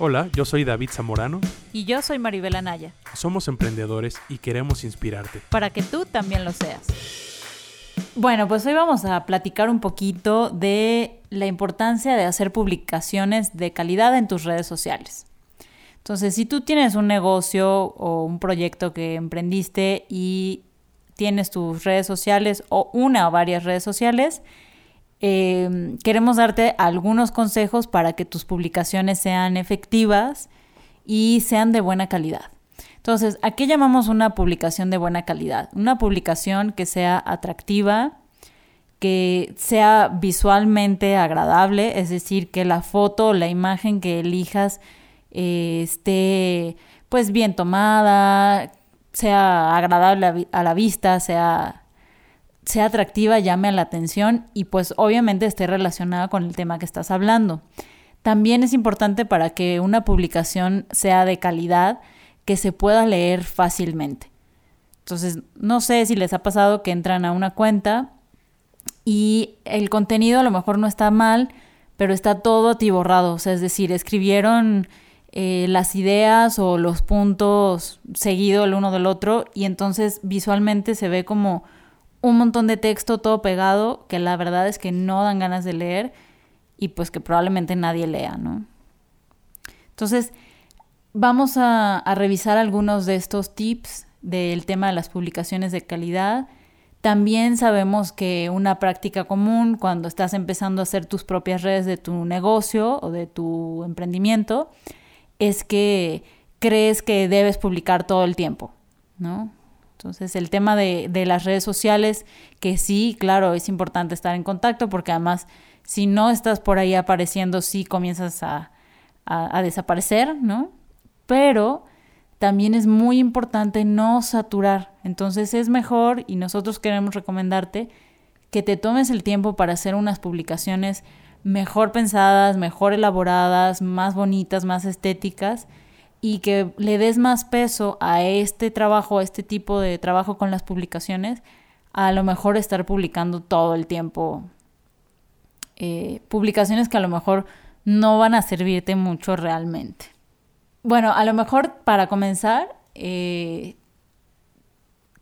Hola, yo soy David Zamorano. Y yo soy Maribel Anaya. Somos emprendedores y queremos inspirarte. Para que tú también lo seas. Bueno, pues hoy vamos a platicar un poquito de la importancia de hacer publicaciones de calidad en tus redes sociales. Entonces, si tú tienes un negocio o un proyecto que emprendiste y tienes tus redes sociales o una o varias redes sociales, eh, queremos darte algunos consejos para que tus publicaciones sean efectivas y sean de buena calidad. Entonces, ¿a qué llamamos una publicación de buena calidad? Una publicación que sea atractiva, que sea visualmente agradable, es decir, que la foto o la imagen que elijas eh, esté pues bien tomada, sea agradable a la vista, sea sea atractiva, llame la atención y pues obviamente esté relacionada con el tema que estás hablando. También es importante para que una publicación sea de calidad, que se pueda leer fácilmente. Entonces, no sé si les ha pasado que entran a una cuenta y el contenido a lo mejor no está mal, pero está todo atiborrado. O sea, es decir, escribieron eh, las ideas o los puntos seguido el uno del otro y entonces visualmente se ve como un montón de texto todo pegado que la verdad es que no dan ganas de leer y pues que probablemente nadie lea, ¿no? Entonces, vamos a, a revisar algunos de estos tips del tema de las publicaciones de calidad. También sabemos que una práctica común cuando estás empezando a hacer tus propias redes de tu negocio o de tu emprendimiento es que crees que debes publicar todo el tiempo, ¿no? Entonces, el tema de, las redes sociales, que sí, claro, es importante estar en contacto porque además, si no estás por ahí apareciendo, sí comienzas a, desaparecer, ¿no? Pero también es muy importante no saturar. Entonces, es mejor y nosotros queremos recomendarte que te tomes el tiempo para hacer unas publicaciones mejor pensadas, mejor elaboradas, más bonitas, más estéticas y que le des más peso a este trabajo, a este tipo de trabajo con las publicaciones, a lo mejor estar publicando todo el tiempo eh, publicaciones que a lo mejor no van a servirte mucho realmente. Bueno, a lo mejor para comenzar, eh,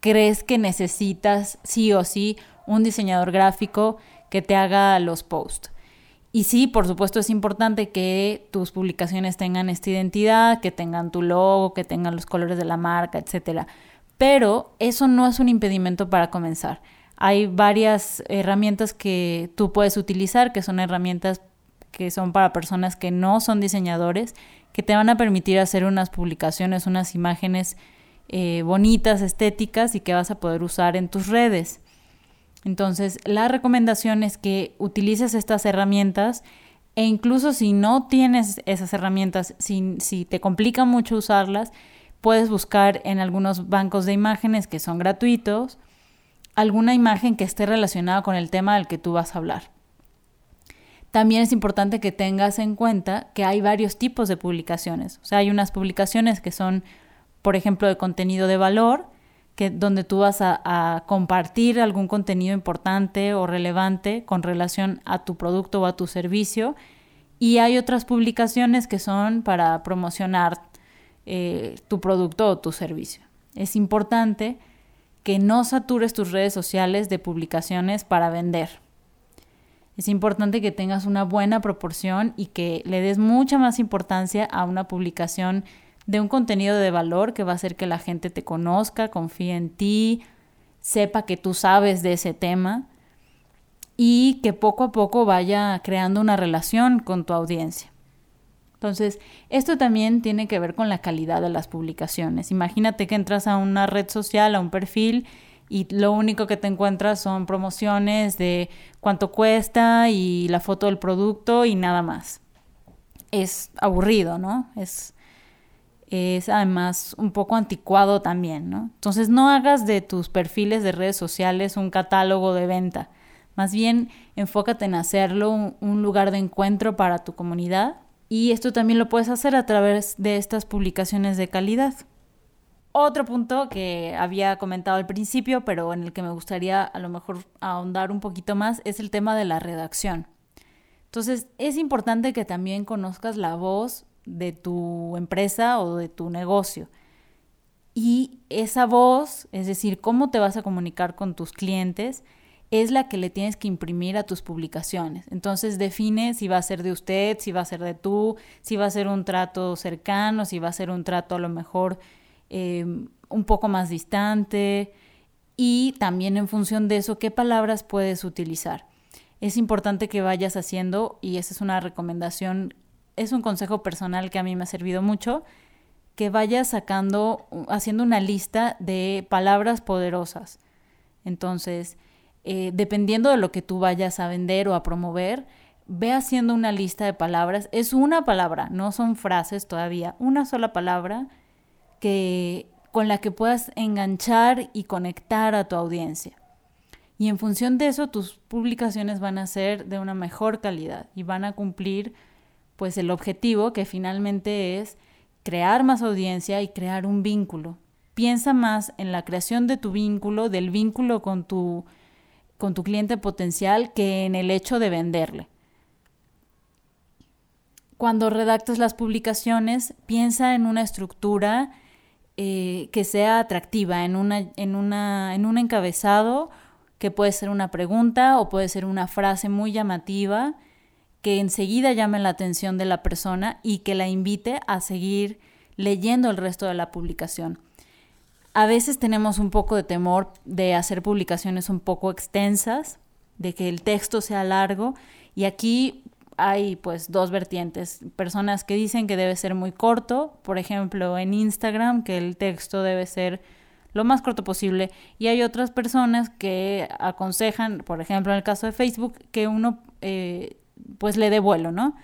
crees que necesitas sí o sí un diseñador gráfico que te haga los posts. Y sí, por supuesto es importante que tus publicaciones tengan esta identidad, que tengan tu logo, que tengan los colores de la marca, etc. Pero eso no es un impedimento para comenzar. Hay varias herramientas que tú puedes utilizar, que son herramientas que son para personas que no son diseñadores, que te van a permitir hacer unas publicaciones, unas imágenes eh, bonitas, estéticas y que vas a poder usar en tus redes. Entonces, la recomendación es que utilices estas herramientas e incluso si no tienes esas herramientas, si, te complica mucho usarlas, puedes buscar en algunos bancos de imágenes que son gratuitos alguna imagen que esté relacionada con el tema del que tú vas a hablar. También es importante que tengas en cuenta que hay varios tipos de publicaciones. O sea, hay unas publicaciones que son, por ejemplo, de contenido de valor, donde tú vas a, compartir algún contenido importante o relevante con relación a tu producto o a tu servicio. Y hay otras publicaciones que son para promocionar eh, tu producto o tu servicio. Es importante que no satures tus redes sociales de publicaciones para vender. Es importante que tengas una buena proporción y que le des mucha más importancia a una publicación de un contenido de valor que va a hacer que la gente te conozca, confíe en ti, sepa que tú sabes de ese tema y que poco a poco vaya creando una relación con tu audiencia. Entonces, esto también tiene que ver con la calidad de las publicaciones. Imagínate que entras a una red social, a un perfil, y lo único que te encuentras son promociones de cuánto cuesta y la foto del producto y nada más. Es aburrido, ¿no? Es es además un poco anticuado también, ¿no? Entonces no hagas de tus perfiles de redes sociales un catálogo de venta, más bien enfócate en hacerlo un, lugar de encuentro para tu comunidad y esto también lo puedes hacer a través de estas publicaciones de calidad. Otro punto que había comentado al principio, pero en el que me gustaría a lo mejor ahondar un poquito más, es el tema de la redacción. Entonces, es importante que también conozcas la voz de tu empresa o de tu negocio. Y esa voz, es decir, cómo te vas a comunicar con tus clientes, es la que le tienes que imprimir a tus publicaciones. Entonces define si va a ser de usted, si va a ser de tú, si va a ser un trato cercano, si va a ser un trato a lo mejor em, un poco más distante y también en función de eso, qué palabras puedes utilizar. Es importante que vayas haciendo, y esa es una recomendación, es un consejo personal que a mí me ha servido mucho, que vayas sacando, haciendo una lista de palabras poderosas. Entonces, eh, dependiendo de lo que tú vayas a vender o a promover, ve haciendo una lista de palabras. Es una palabra, no son frases todavía, una sola palabra que, con la que puedas enganchar y conectar a tu audiencia. Y en función de eso, tus publicaciones van a ser de una mejor calidad y van a cumplir pues el objetivo que finalmente es crear más audiencia y crear un vínculo. Piensa más en la creación de tu vínculo, del vínculo con tu con tu cliente potencial que en el hecho de venderle. Cuando redactas las publicaciones, piensa en una estructura eh, que sea atractiva, en, una, en, una, en un encabezado que puede ser una pregunta o puede ser una frase muy llamativa que enseguida llame la atención de la persona y que la invite a seguir leyendo el resto de la publicación. A veces tenemos un poco de temor de hacer publicaciones un poco extensas, de que el texto sea largo y aquí hay pues dos vertientes, personas que dicen que debe ser muy corto, por ejemplo en Instagram que el texto debe ser lo más corto posible y hay otras personas que aconsejan, por ejemplo en el caso de Facebook, que uno eh, pues le dé vuelo, ¿no?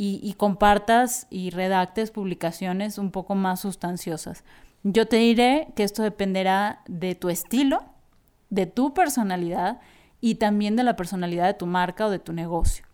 Y, compartas y redactes publicaciones un poco más sustanciosas. Yo te diré que esto dependerá de tu estilo, de tu personalidad y también de la personalidad de tu marca o de tu negocio.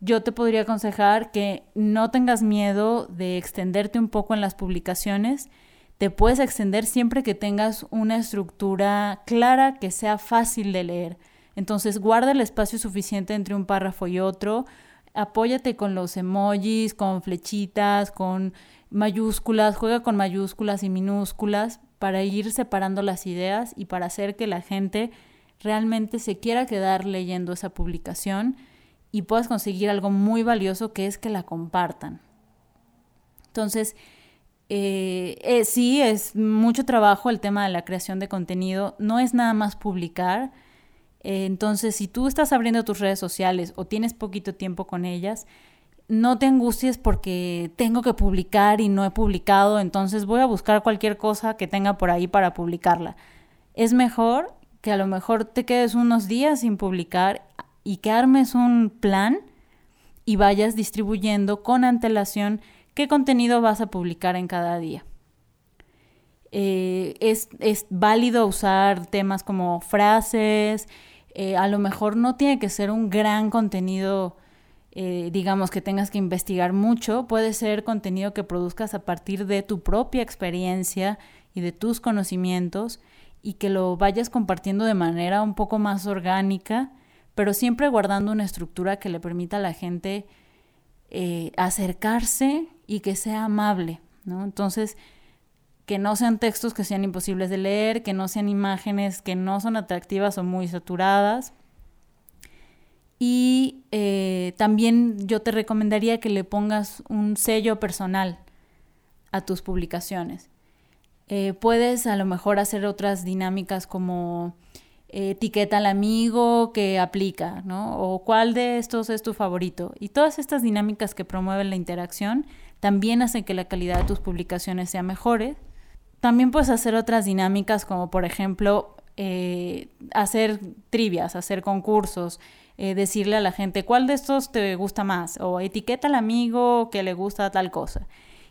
Yo te podría aconsejar que no tengas miedo de extenderte un poco en las publicaciones. Te puedes extender siempre que tengas una estructura clara que sea fácil de leer. Entonces guarda el espacio suficiente entre un párrafo y otro. Apóyate con los emojis, con flechitas, con mayúsculas, juega con mayúsculas y minúsculas para ir separando las ideas y para hacer que la gente realmente se quiera quedar leyendo esa publicación y puedas conseguir algo muy valioso que es que la compartan. Entonces, eh, eh, sí, es mucho trabajo el tema de la creación de contenido, no es nada más publicar. Eh, entonces, si tú estás abriendo tus redes sociales o tienes poquito tiempo con ellas, no te angusties porque tengo que publicar y no he publicado, entonces voy a buscar cualquier cosa que tenga por ahí para publicarla. Es mejor que a lo mejor te quedes unos días sin publicar y que armes un plan y vayas distribuyendo con antelación qué contenido vas a publicar en cada día. Eh, es, válido usar temas como frases, eh, a lo mejor no tiene que ser un gran contenido eh, digamos que tengas que investigar mucho, puede ser contenido que produzcas a partir de tu propia experiencia y de tus conocimientos y que lo vayas compartiendo de manera un poco más orgánica, pero siempre guardando una estructura que le permita a la gente eh, acercarse y que sea amable, ¿no? Entonces, que no sean textos que sean imposibles de leer, que no sean imágenes que no son atractivas o muy saturadas, y eh, también yo te recomendaría que le pongas un sello personal a tus publicaciones. Eh, puedes a lo mejor hacer otras dinámicas como eh, etiqueta al amigo que aplica, ¿no? O cuál de estos es tu favorito. Y todas estas dinámicas que promueven la interacción también hacen que la calidad de tus publicaciones sea mejor. También puedes hacer otras dinámicas como por ejemplo hacer trivias, hacer concursos, eh, decirle a la gente cuál de estos te gusta más o etiqueta al amigo que le gusta tal cosa.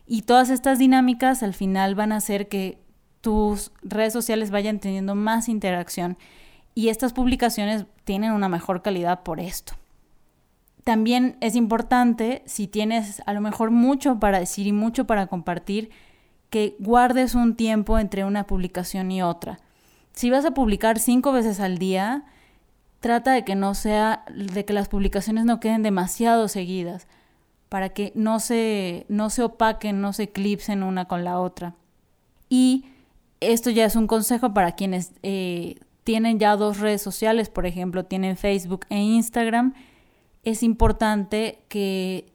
Y todas estas dinámicas al final van a hacer que tus redes sociales vayan teniendo más interacción y estas publicaciones tienen una mejor calidad por esto. También es importante, si tienes a lo mejor mucho para decir y mucho para compartir, que guardes un tiempo entre una publicación y otra. Si vas a publicar cinco veces al día, trata de que no sea, de que las publicaciones no queden demasiado seguidas, para que no se, no se opaquen, no se eclipsen una con la otra. Y esto ya es un consejo para quienes eh, tienen ya dos redes sociales, por ejemplo, tienen Facebook e Instagram. Es importante que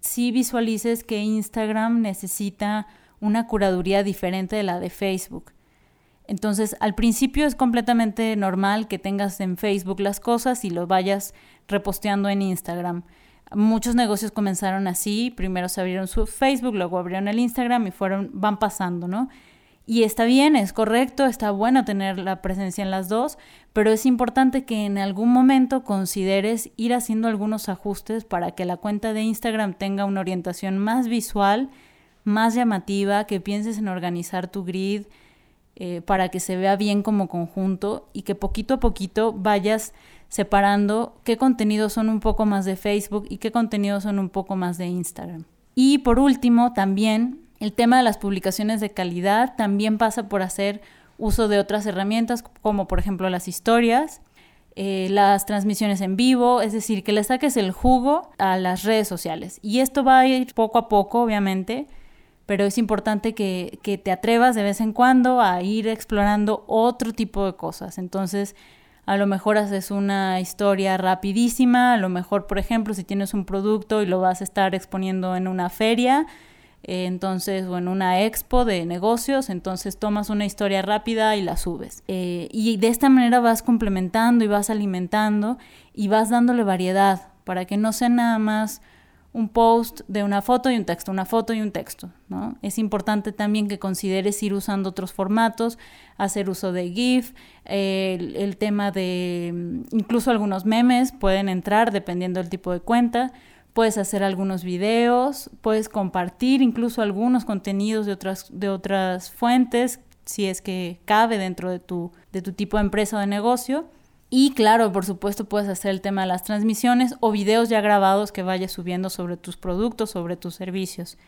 si visualices que Instagram necesita una curaduría diferente de la de Facebook. Entonces, al principio es completamente normal que tengas en Facebook las cosas y lo vayas reposteando en Instagram. Muchos negocios comenzaron así, primero se abrieron su Facebook, luego abrieron el Instagram y fueron van pasando, ¿no? Y está bien, es correcto, está bueno tener la presencia en las dos, pero es importante que en algún momento consideres ir haciendo algunos ajustes para que la cuenta de Instagram tenga una orientación más visual, más llamativa, que pienses en organizar tu grid eh, para que se vea bien como conjunto y que poquito a poquito vayas separando qué contenidos son un poco más de Facebook y qué contenidos son un poco más de Instagram. Y por último, también el tema de las publicaciones de calidad también pasa por hacer uso de otras herramientas como por ejemplo las historias, eh, las transmisiones en vivo, es decir, que le saques el jugo a las redes sociales. Y esto va a ir poco a poco, obviamente, pero es importante que, que te atrevas de vez en cuando a ir explorando otro tipo de cosas. Entonces, a lo mejor haces una historia rapidísima, a lo mejor, por ejemplo, si tienes un producto y lo vas a estar exponiendo en una feria, eh, entonces, o en una expo de negocios, entonces tomas una historia rápida y la subes. Eh, y de esta manera vas complementando y vas alimentando y vas dándole variedad para que no sea nada más un post de una foto y un texto, una foto y un texto. ¿no? Es importante también que consideres ir usando otros formatos, hacer uso de GIF, el, tema de mm, incluso algunos memes pueden entrar dependiendo del tipo de cuenta. Puedes hacer algunos videos, puedes compartir incluso algunos contenidos de otras, de otras fuentes, si es que cabe dentro de tu, de tu tipo de empresa o de negocio. Y claro, por supuesto, puedes hacer el tema de las transmisiones o videos ya grabados que vayas subiendo sobre tus productos, sobre tus servicios.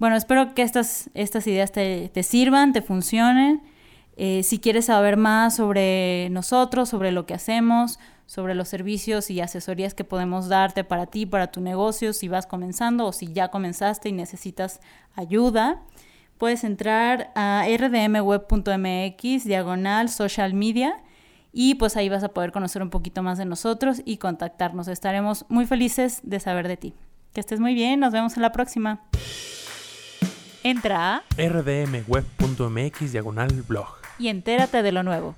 Bueno, espero que estas, estas ideas te, sirvan, te funcionen. Eh, si quieres saber más sobre nosotros, sobre lo que hacemos, sobre los servicios y asesorías que podemos darte para ti, para tu negocio, si vas comenzando o si ya comenzaste y necesitas ayuda, puedes entrar a rdmweb.mx, diagonal social media y pues ahí vas a poder conocer un poquito más de nosotros y contactarnos. Estaremos muy felices de saber de ti. Que estés muy bien, nos vemos en la próxima. Entra a rdmweb.mx diagonal blog y entérate de lo nuevo.